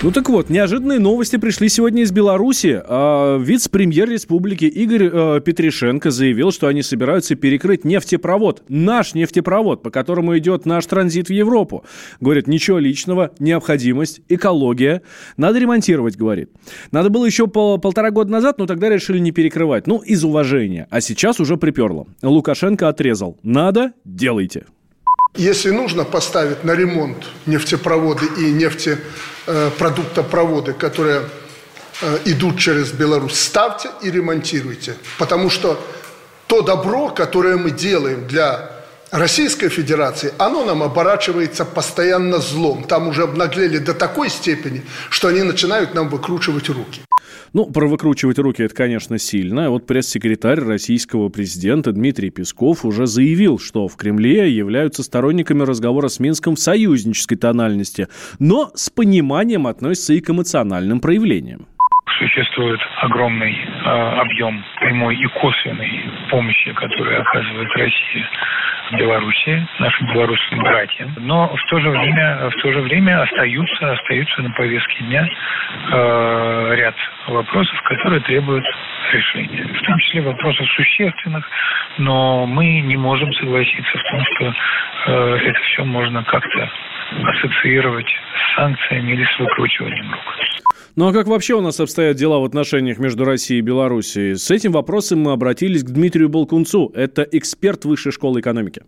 Ну так вот, неожиданные новости пришли сегодня из Беларуси. А, вице-премьер республики Игорь а, Петришенко заявил, что они собираются перекрыть нефтепровод, наш нефтепровод, по которому идет наш транзит в Европу. Говорит, ничего личного, необходимость, экология. Надо ремонтировать, говорит. Надо было еще пол, полтора года назад, но тогда решили не перекрывать. Ну, из уважения. А сейчас уже приперло. Лукашенко отрезал. Надо, делайте. Если нужно поставить на ремонт нефтепроводы и нефтепродуктопроводы, которые э, идут через Беларусь, ставьте и ремонтируйте. Потому что то добро, которое мы делаем для Российской Федерации, оно нам оборачивается постоянно злом. Там уже обнаглели до такой степени, что они начинают нам выкручивать руки. Ну, про выкручивать руки это, конечно, сильно. Вот пресс-секретарь российского президента Дмитрий Песков уже заявил, что в Кремле являются сторонниками разговора с Минском в союзнической тональности, но с пониманием относятся и к эмоциональным проявлениям существует огромный э, объем прямой и косвенной помощи, которую оказывает Россия Белоруссии, нашим белорусским братьям. Но в то же время, в то же время остаются, остаются на повестке дня э, ряд вопросов, которые требуют решения. В том числе вопросов существенных, но мы не можем согласиться в том, что э, это все можно как-то ассоциировать с санкциями или с выкручиванием рук. Ну а как вообще у нас обстоят дела в отношениях между Россией и Белоруссией? С этим вопросом мы обратились к Дмитрию Болкунцу. Это эксперт Высшей школы экономики.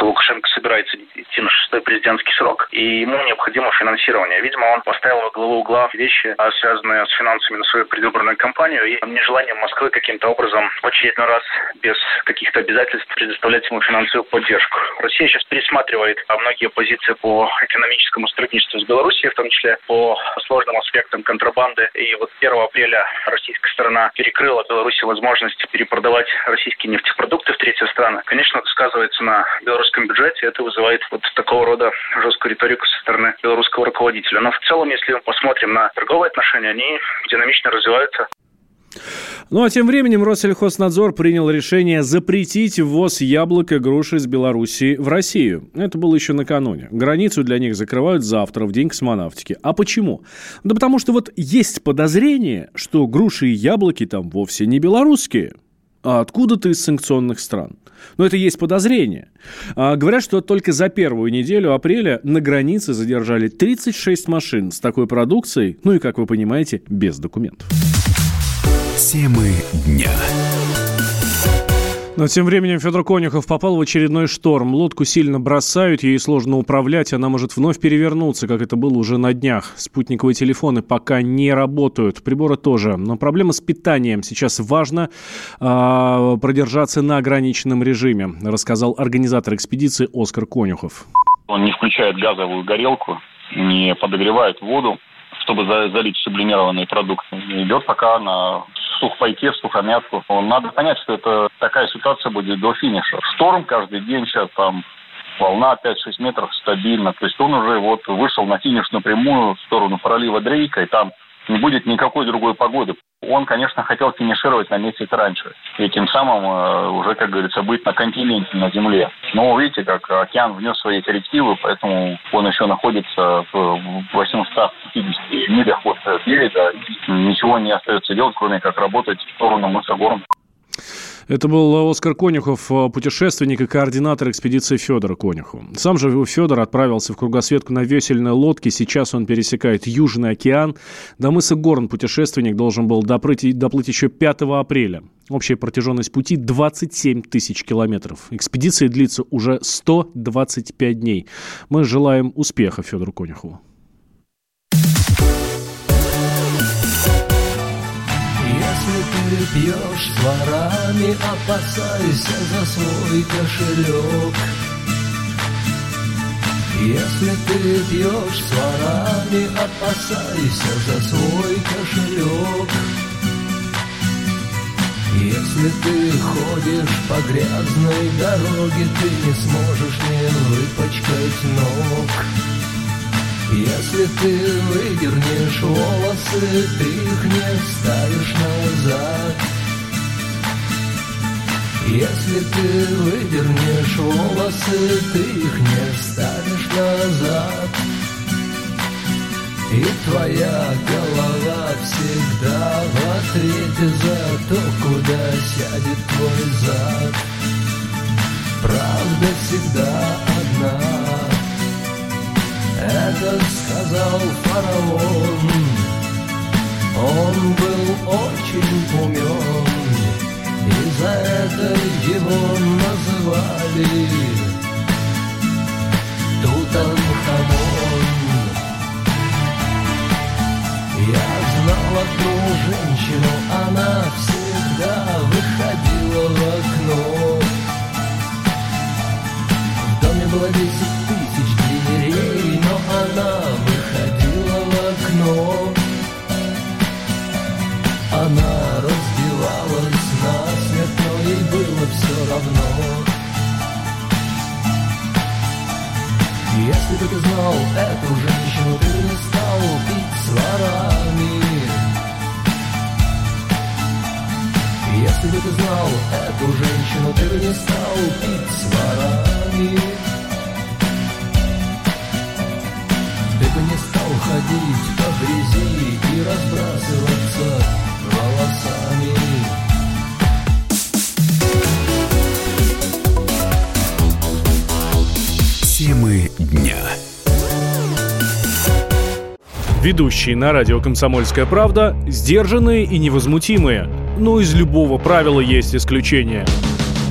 Лукашенко собирается идти на шестой президентский срок, и ему необходимо финансирование. Видимо, он поставил во главу угла вещи, а, связанные с финансами на свою предвыборную кампанию, и нежеланием Москвы каким-то образом в очередной раз без каких-то обязательств предоставлять ему финансовую поддержку. Россия сейчас пересматривает многие позиции по экономическому сотрудничеству с Белоруссией, в том числе по сложным аспектам контрабанды. И вот 1 апреля российская сторона перекрыла Беларуси возможность перепродавать российские нефтепродукты в третьи страны. Конечно, это сказывается на белорусском бюджете, это вызывает вот такого рода жесткую риторику со стороны белорусского руководителя. Но в целом, если мы посмотрим на торговые отношения, они динамично развиваются. Ну а тем временем Россельхознадзор принял решение запретить ввоз яблок и груш из Белоруссии в Россию. Это было еще накануне. Границу для них закрывают завтра, в день космонавтики. А почему? Да потому что вот есть подозрение, что груши и яблоки там вовсе не белорусские откуда-то из санкционных стран. Но это есть подозрение. А, говорят, что только за первую неделю апреля на границе задержали 36 машин с такой продукцией, ну и, как вы понимаете, без документов. Темы дня. Но тем временем Федор Конюхов попал в очередной шторм. Лодку сильно бросают, ей сложно управлять, она может вновь перевернуться, как это было уже на днях. Спутниковые телефоны пока не работают, приборы тоже. Но проблема с питанием. Сейчас важно э, продержаться на ограниченном режиме, рассказал организатор экспедиции Оскар Конюхов. Он не включает газовую горелку, не подогревает воду, чтобы залить сублимированные продукты. Идет пока на сухпайке, в сухомятку. Надо понять, что это такая ситуация будет до финиша. Шторм каждый день сейчас там волна 5-6 метров стабильно. То есть он уже вот вышел на финишную прямую в сторону пролива Дрейка, и там не будет никакой другой погоды. Он, конечно, хотел финишировать на месяц раньше. И тем самым э, уже, как говорится, быть на континенте, на Земле. Но видите, как океан внес свои коррективы, поэтому он еще находится в 850 милях от берега. Ничего не остается делать, кроме как работать в сторону мыса Горн. Это был Оскар Конюхов, э, путешественник и координатор экспедиции Федора Конюхова. Сам же Федор отправился в кругосветку на весельной лодке. Сейчас он пересекает Южный океан. До мыса Горн путешественник должен был доплыть, доплыть еще 5 апреля. Общая протяженность пути 27 тысяч километров. Экспедиция длится уже 125 дней. Мы желаем успеха Федору Конюхову. Ты пьешь с ворами, опасайся за свой кошелек. Если ты пьешь с ворами, опасайся за свой кошелек. Если ты ходишь по грязной дороге, ты не сможешь не выпачкать ног. Если ты выдернешь волосы, ты их не вставишь назад. Если ты выдернешь волосы, ты их не вставишь назад. И твоя голова всегда в ответе за то, куда сядет твой зад Правда всегда Это сказал фараон. Он был очень умен И за это его называли Тутанхамон. Я знал одну женщину, она всегда выходила в окно. В доме было десять тысяч она выходила в окно Она раздевалась насмерть, но ей было все равно Если бы ты знал эту женщину, ты бы не стал пить с ворами. Если бы ты знал эту женщину, ты бы не стал пить с ворами. Ходить по грязи и разбрасываться волосами. Темы дня. Ведущие на радио «Комсомольская правда» сдержанные и невозмутимые. Но из любого правила есть исключение.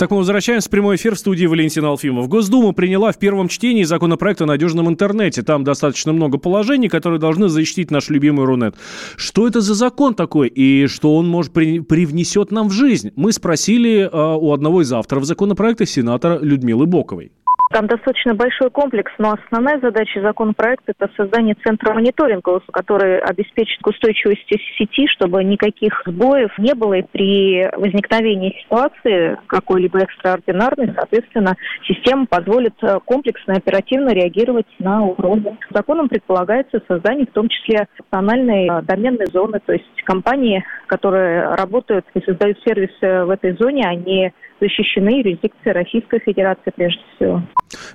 Итак, мы возвращаемся в прямой эфир в студии Валентина Алфимов. Госдума приняла в первом чтении законопроект о надежном интернете. Там достаточно много положений, которые должны защитить наш любимый Рунет. Что это за закон такой и что он, может, при- привнесет нам в жизнь? Мы спросили э, у одного из авторов законопроекта, сенатора Людмилы Боковой. Там достаточно большой комплекс, но основная задача законопроекта – это создание центра мониторинга, который обеспечит устойчивость сети, чтобы никаких сбоев не было, и при возникновении ситуации какой-либо экстраординарной, соответственно, система позволит э, комплексно и оперативно реагировать на угрозы. Законом предполагается создание в том числе национальной э, доменной зоны, то есть компании, которые работают и создают сервисы в этой зоне, они защищены юрисдикцией Российской Федерации прежде всего.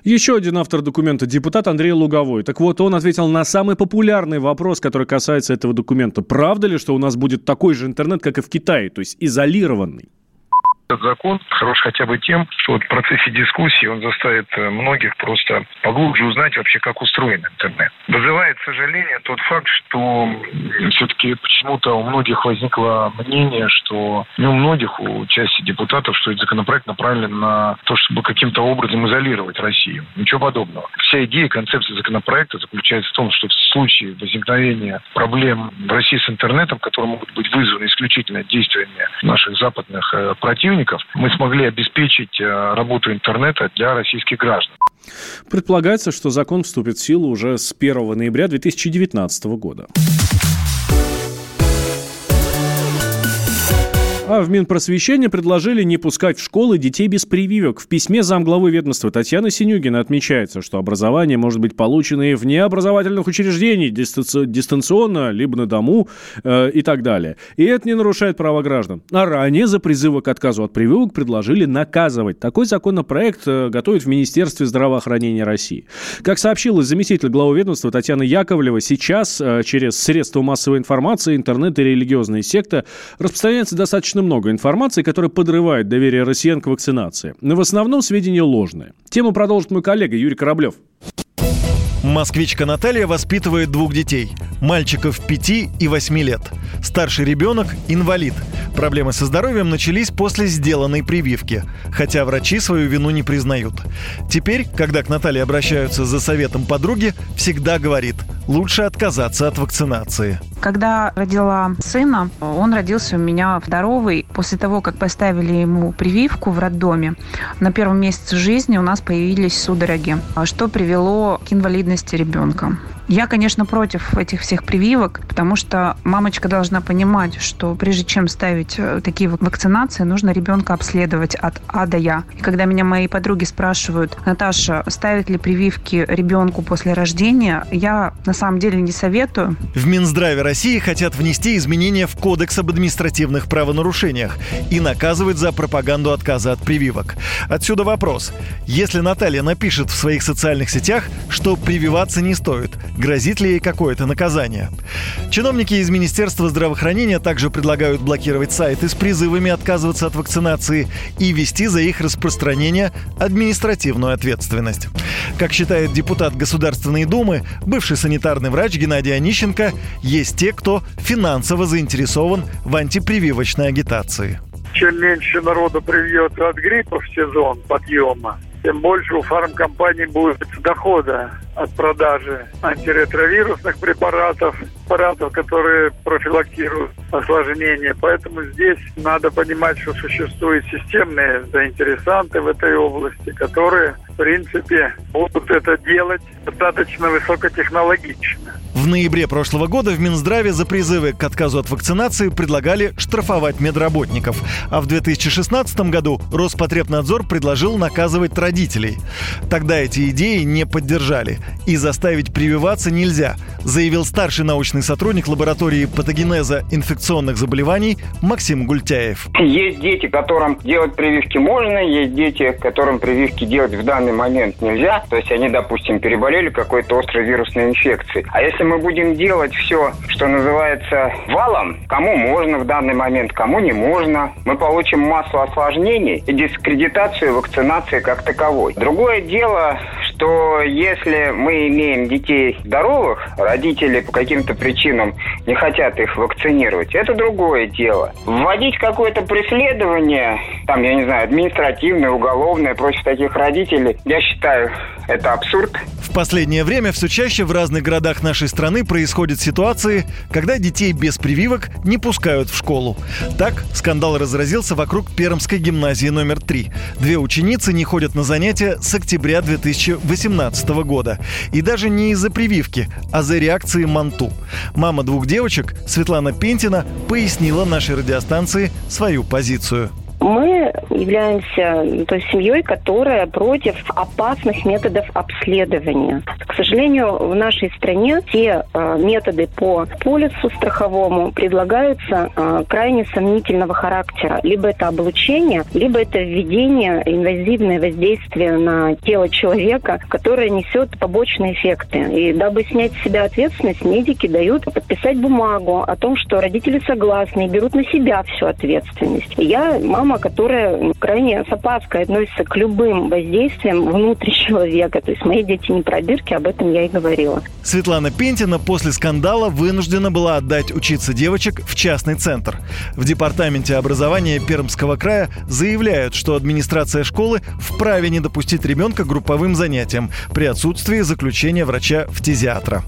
Еще один автор документа, депутат Андрей Луговой. Так вот, он ответил на самый популярный вопрос, который касается этого документа. Правда ли, что у нас будет такой же интернет, как и в Китае, то есть изолированный? Этот закон хорош хотя бы тем, что вот в процессе дискуссии он заставит э, многих просто поглубже узнать вообще, как устроен интернет. Вызывает сожаление тот факт, что все-таки почему-то у многих возникло мнение, что не у многих, у части депутатов, что этот законопроект направлен на то, чтобы каким-то образом изолировать Россию. Ничего подобного. Вся идея, концепция законопроекта заключается в том, что в случае возникновения проблем в России с интернетом, которые могут быть вызваны исключительно действиями наших западных э, противников, мы смогли обеспечить э, работу интернета для российских граждан. Предполагается, что закон вступит в силу уже с 1 ноября 2019 года. А в Минпросвещение предложили не пускать в школы детей без прививок. В письме замглавы ведомства Татьяны Синюгина отмечается, что образование может быть получено и вне образовательных учреждений, дистанци- дистанционно, либо на дому э, и так далее. И это не нарушает права граждан. А ранее за призывы к отказу от прививок предложили наказывать. Такой законопроект э, готовят в Министерстве здравоохранения России. Как сообщила заместитель главы ведомства Татьяна Яковлева, сейчас э, через средства массовой информации, интернет и религиозные секты распространяется достаточно много информации, которая подрывает доверие россиян к вакцинации. Но в основном сведения ложные. Тему продолжит мой коллега Юрий Кораблев. Москвичка Наталья воспитывает двух детей. Мальчиков 5 и 8 лет. Старший ребенок – инвалид. Проблемы со здоровьем начались после сделанной прививки. Хотя врачи свою вину не признают. Теперь, когда к Наталье обращаются за советом подруги, всегда говорит – лучше отказаться от вакцинации. Когда родила сына, он родился у меня здоровый. После того, как поставили ему прививку в роддоме, на первом месяце жизни у нас появились судороги, что привело к инвалидности ребенка. Я, конечно, против этих всех прививок, потому что мамочка должна понимать, что прежде чем ставить э, такие вакцинации, нужно ребенка обследовать от А до Я. И когда меня мои подруги спрашивают, Наташа, ставят ли прививки ребенку после рождения, я на самом деле не советую. В Минздраве России хотят внести изменения в Кодекс об административных правонарушениях и наказывать за пропаганду отказа от прививок. Отсюда вопрос. Если Наталья напишет в своих социальных сетях, что прививаться не стоит, Грозит ли ей какое-то наказание? Чиновники из Министерства здравоохранения также предлагают блокировать сайты с призывами отказываться от вакцинации и вести за их распространение административную ответственность. Как считает депутат Государственной Думы, бывший санитарный врач Геннадий Онищенко, есть те, кто финансово заинтересован в антипрививочной агитации. Чем меньше народу привьется от гриппа в сезон подъема, тем больше у фармкомпаний будет дохода от продажи антиретровирусных препаратов, препаратов, которые профилактируют осложнения. Поэтому здесь надо понимать, что существуют системные заинтересанты в этой области, которые, в принципе, будут это делать достаточно высокотехнологично. В ноябре прошлого года в Минздраве за призывы к отказу от вакцинации предлагали штрафовать медработников. А в 2016 году Роспотребнадзор предложил наказывать родителей. Тогда эти идеи не поддержали. И заставить прививаться нельзя, заявил старший научный сотрудник лаборатории патогенеза инфекционных заболеваний Максим Гультяев. Есть дети, которым делать прививки можно, есть дети, которым прививки делать в данный момент нельзя. То есть они, допустим, переболели какой-то острой вирусной инфекцией. А если мы будем делать все, что называется валом, кому можно в данный момент, кому не можно, мы получим массу осложнений и дискредитацию вакцинации как таковой. Другое дело, что если мы имеем детей здоровых, родители по каким-то причинам не хотят их вакцинировать, это другое дело. Вводить какое-то преследование, там, я не знаю, административное, уголовное против таких родителей, я считаю, это абсурд. В последнее время все чаще в разных городах нашей страны происходят ситуации, когда детей без прививок не пускают в школу. Так, скандал разразился вокруг Пермской гимназии номер 3. Две ученицы не ходят на занятия с октября 2018 года. И даже не из-за прививки, а за реакции Манту. Мама двух девочек, Светлана Пентина, пояснила нашей радиостанции свою позицию. Мы являемся той семьей, которая против опасных методов обследования. К сожалению, в нашей стране те э, методы по полису страховому предлагаются э, крайне сомнительного характера. Либо это облучение, либо это введение инвазивное воздействие на тело человека, которое несет побочные эффекты. И дабы снять с себя ответственность, медики дают подписать бумагу о том, что родители согласны и берут на себя всю ответственность. я, мама мама, которая крайне с опаской относится к любым воздействиям внутри человека. То есть мои дети не пробирки, об этом я и говорила. Светлана Пентина после скандала вынуждена была отдать учиться девочек в частный центр. В департаменте образования Пермского края заявляют, что администрация школы вправе не допустить ребенка к групповым занятиям при отсутствии заключения врача-фтизиатра.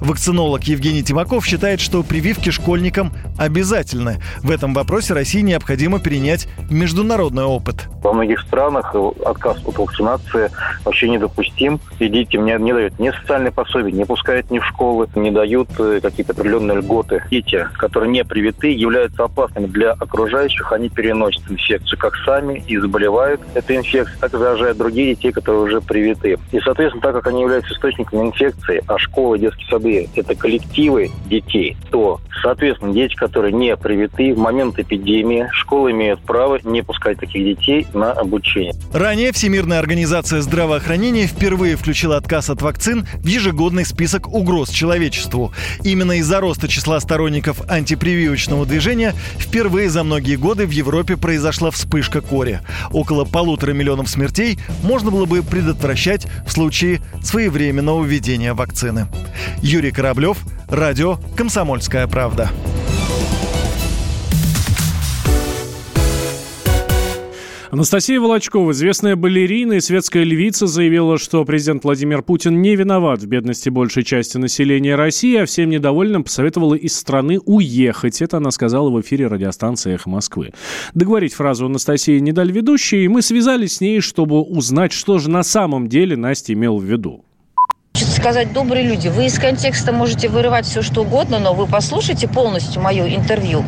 Вакцинолог Евгений Тимаков считает, что прививки школьникам обязательны. В этом вопросе России необходимо перенять международный опыт. Во многих странах отказ от вакцинации вообще недопустим. И детям не, не дают ни социальные пособия, не пускают ни в школы, не дают э, какие-то определенные льготы. Дети, которые не привиты, являются опасными для окружающих. Они переносят инфекцию как сами и заболевают этой инфекцией, так и заражают других детей, которые уже привиты. И, соответственно, так как они являются источником инфекции, а школы, детские сады – это коллективы детей, то, соответственно, дети, которые не привиты, в момент эпидемии школы имеют право не пускать таких детей на обучение. Ранее Всемирная организация здравоохранения впервые включила отказ от вакцин в ежегодный список угроз человечеству. Именно из-за роста числа сторонников антипрививочного движения впервые за многие годы в Европе произошла вспышка кори. Около полутора миллионов смертей можно было бы предотвращать в случае своевременного введения вакцины. Юрий Кораблев, радио «Комсомольская правда». Анастасия Волочкова, известная балерина и светская львица, заявила, что президент Владимир Путин не виноват в бедности большей части населения России, а всем недовольным посоветовала из страны уехать. Это она сказала в эфире радиостанции «Эхо Москвы». Договорить фразу Анастасии не дали ведущие, и мы связались с ней, чтобы узнать, что же на самом деле Настя имел в виду. Сказать, добрые люди, вы из контекста можете вырывать все, что угодно, но вы послушайте полностью мое интервью,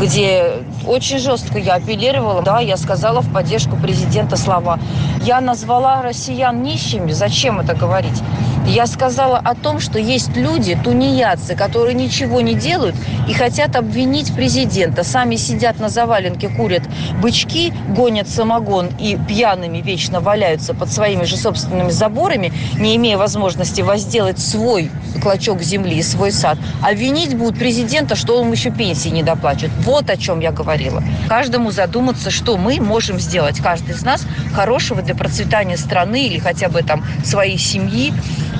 где очень жестко я апеллировала, да, я сказала в поддержку президента слова. Я назвала россиян нищими, зачем это говорить? Я сказала о том, что есть люди, тунеядцы, которые ничего не делают и хотят обвинить президента. Сами сидят на заваленке, курят бычки, гонят самогон и пьяными вечно валяются под своими же собственными заборами, не имея возможности возделать свой клочок земли свой сад. А винить будут президента, что он еще пенсии не доплачет. Вот о чем я говорила. Каждому задуматься, что мы можем сделать, каждый из нас, хорошего для процветания страны или хотя бы там своей семьи,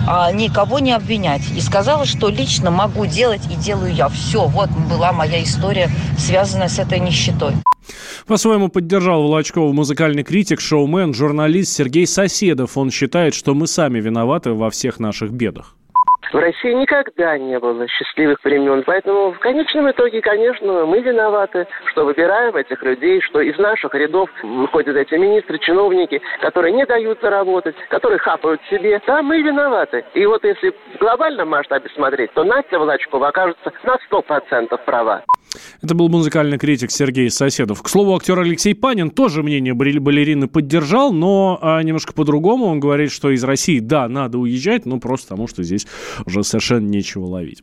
а никого не обвинять. И сказала, что лично могу делать и делаю я. Все, вот была моя история, связанная с этой нищетой. По-своему поддержал Волочкова музыкальный критик, шоумен, журналист Сергей Соседов. Он считает, что мы сами виноваты во всех наших бедах. В России никогда не было счастливых времен. Поэтому в конечном итоге, конечно, мы виноваты, что выбираем этих людей, что из наших рядов выходят эти министры, чиновники, которые не дают заработать, которые хапают себе. Да, мы виноваты. И вот если в глобальном масштабе смотреть, то Настя Волочкова окажется на 100% права. Это был музыкальный критик Сергей Соседов. К слову, актер Алексей Панин тоже мнение балерины поддержал, но а, немножко по-другому. Он говорит, что из России, да, надо уезжать, но просто потому, что здесь уже совершенно нечего ловить.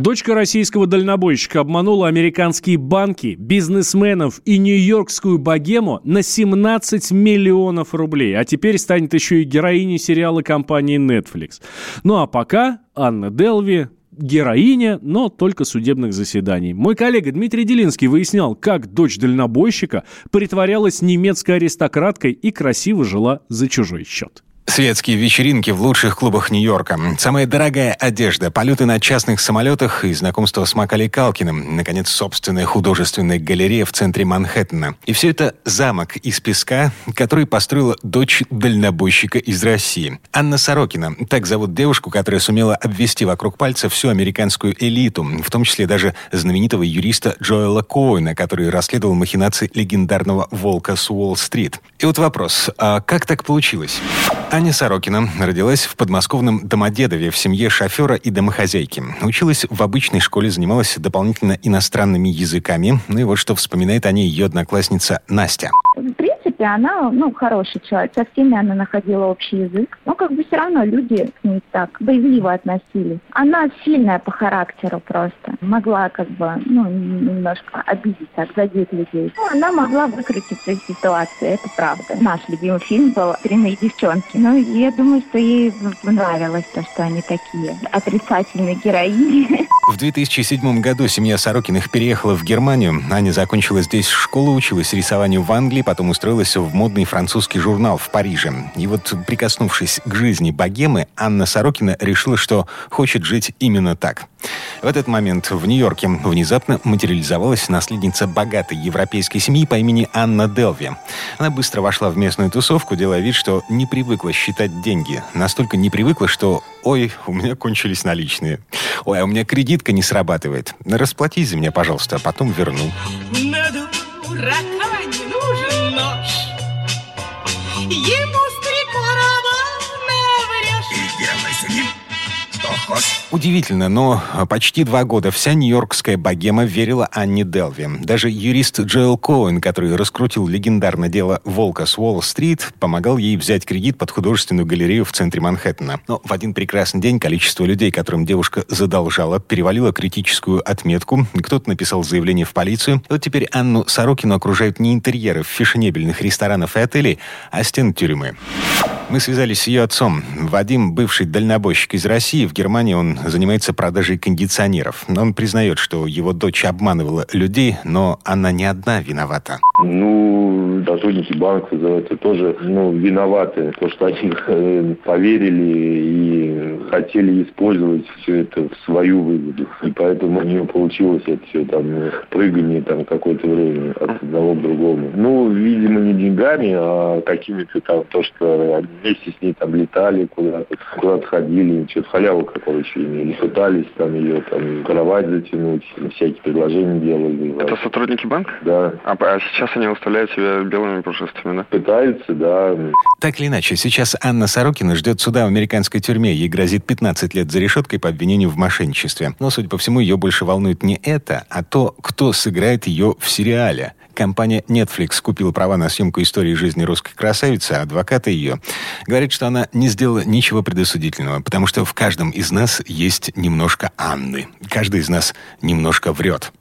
Дочка российского дальнобойщика обманула американские банки, бизнесменов и нью-йоркскую богему на 17 миллионов рублей. А теперь станет еще и героиней сериала компании Netflix. Ну а пока Анна Делви героиня, но только судебных заседаний. Мой коллега Дмитрий Делинский выяснял, как дочь дальнобойщика притворялась немецкой аристократкой и красиво жила за чужой счет. Светские вечеринки в лучших клубах Нью-Йорка, самая дорогая одежда, полеты на частных самолетах и знакомство с Макалей Калкиным, наконец, собственная художественная галерея в центре Манхэттена. И все это замок из песка, который построила дочь дальнобойщика из России. Анна Сорокина. Так зовут девушку, которая сумела обвести вокруг пальца всю американскую элиту, в том числе даже знаменитого юриста Джоэла Коуэна, который расследовал махинации легендарного «Волка с Уолл-стрит». И вот вопрос, а как так получилось? Аня Сорокина родилась в подмосковном Домодедове в семье шофера и домохозяйки. Училась в обычной школе, занималась дополнительно иностранными языками. Ну и вот что вспоминает о ней ее одноклассница Настя. В принципе, она, ну, хороший человек. Со всеми она находила общий язык. Но как бы все равно люди к ней так боевливо относились. Она сильная по характеру просто. Могла как бы, ну, немножко обидеть, так, задеть людей. Ну, она могла выкрутиться из ситуации, это правда. Наш любимый фильм был «Дрянные девчонки». Ну, я думаю, что ей нравилось то, что они такие отрицательные героини. В 2007 году семья Сорокиных переехала в Германию. Аня закончила здесь школу, училась рисованию в Англии, потом устроилась в модный французский журнал в Париже. И вот, прикоснувшись к жизни богемы, Анна Сорокина решила, что хочет жить именно так. В этот момент в Нью-Йорке внезапно материализовалась наследница богатой европейской семьи по имени Анна Делви. Она быстро вошла в местную тусовку, делая вид, что не привыкла считать деньги. Настолько не привыкла, что «Ой, у меня кончились наличные». «Ой, а у меня кредитка не срабатывает. Расплатись за меня, пожалуйста, а потом верну». Дурака не нужен нож. Ему с три наврешь. И делай с ним. Удивительно, но почти два года вся нью-йоркская богема верила Анне Делви. Даже юрист Джоэл Коэн, который раскрутил легендарное дело «Волка с Уолл-стрит», помогал ей взять кредит под художественную галерею в центре Манхэттена. Но в один прекрасный день количество людей, которым девушка задолжала, перевалило критическую отметку. Кто-то написал заявление в полицию. И вот теперь Анну Сорокину окружают не интерьеры фешенебельных ресторанов и отелей, а стены тюрьмы. Мы связались с ее отцом. Вадим, бывший дальнобойщик из России. В Германии он занимается продажей кондиционеров. Он признает, что его дочь обманывала людей, но она не одна виновата. Ну, сотрудники банка за это тоже ну, виноваты. То, что они э, поверили и хотели использовать все это в свою выгоду. И поэтому у нее получилось это все там прыгание там какое-то время от одного к другому. Ну, видимо, не деньгами, а какими-то там то, что вместе с ней там летали куда-то, куда-то ходили, что-то халяву короче, имели. Пытались там ее там кровать затянуть, всякие предложения делали. Это сотрудники банка? Да. А, а сейчас они выставляют себя белыми пушистыми, да? Пытаются, да. Так или иначе, сейчас Анна Сорокина ждет суда в американской тюрьме. Ей грозит 15 лет за решеткой по обвинению в мошенничестве. Но, судя по всему, ее больше волнует не это, а то, кто сыграет ее в сериале. Компания Netflix купила права на съемку истории жизни русской красавицы, а адвокаты ее говорят, что она не сделала ничего предосудительного, потому что в каждом из нас есть немножко Анны. Каждый из нас немножко врет.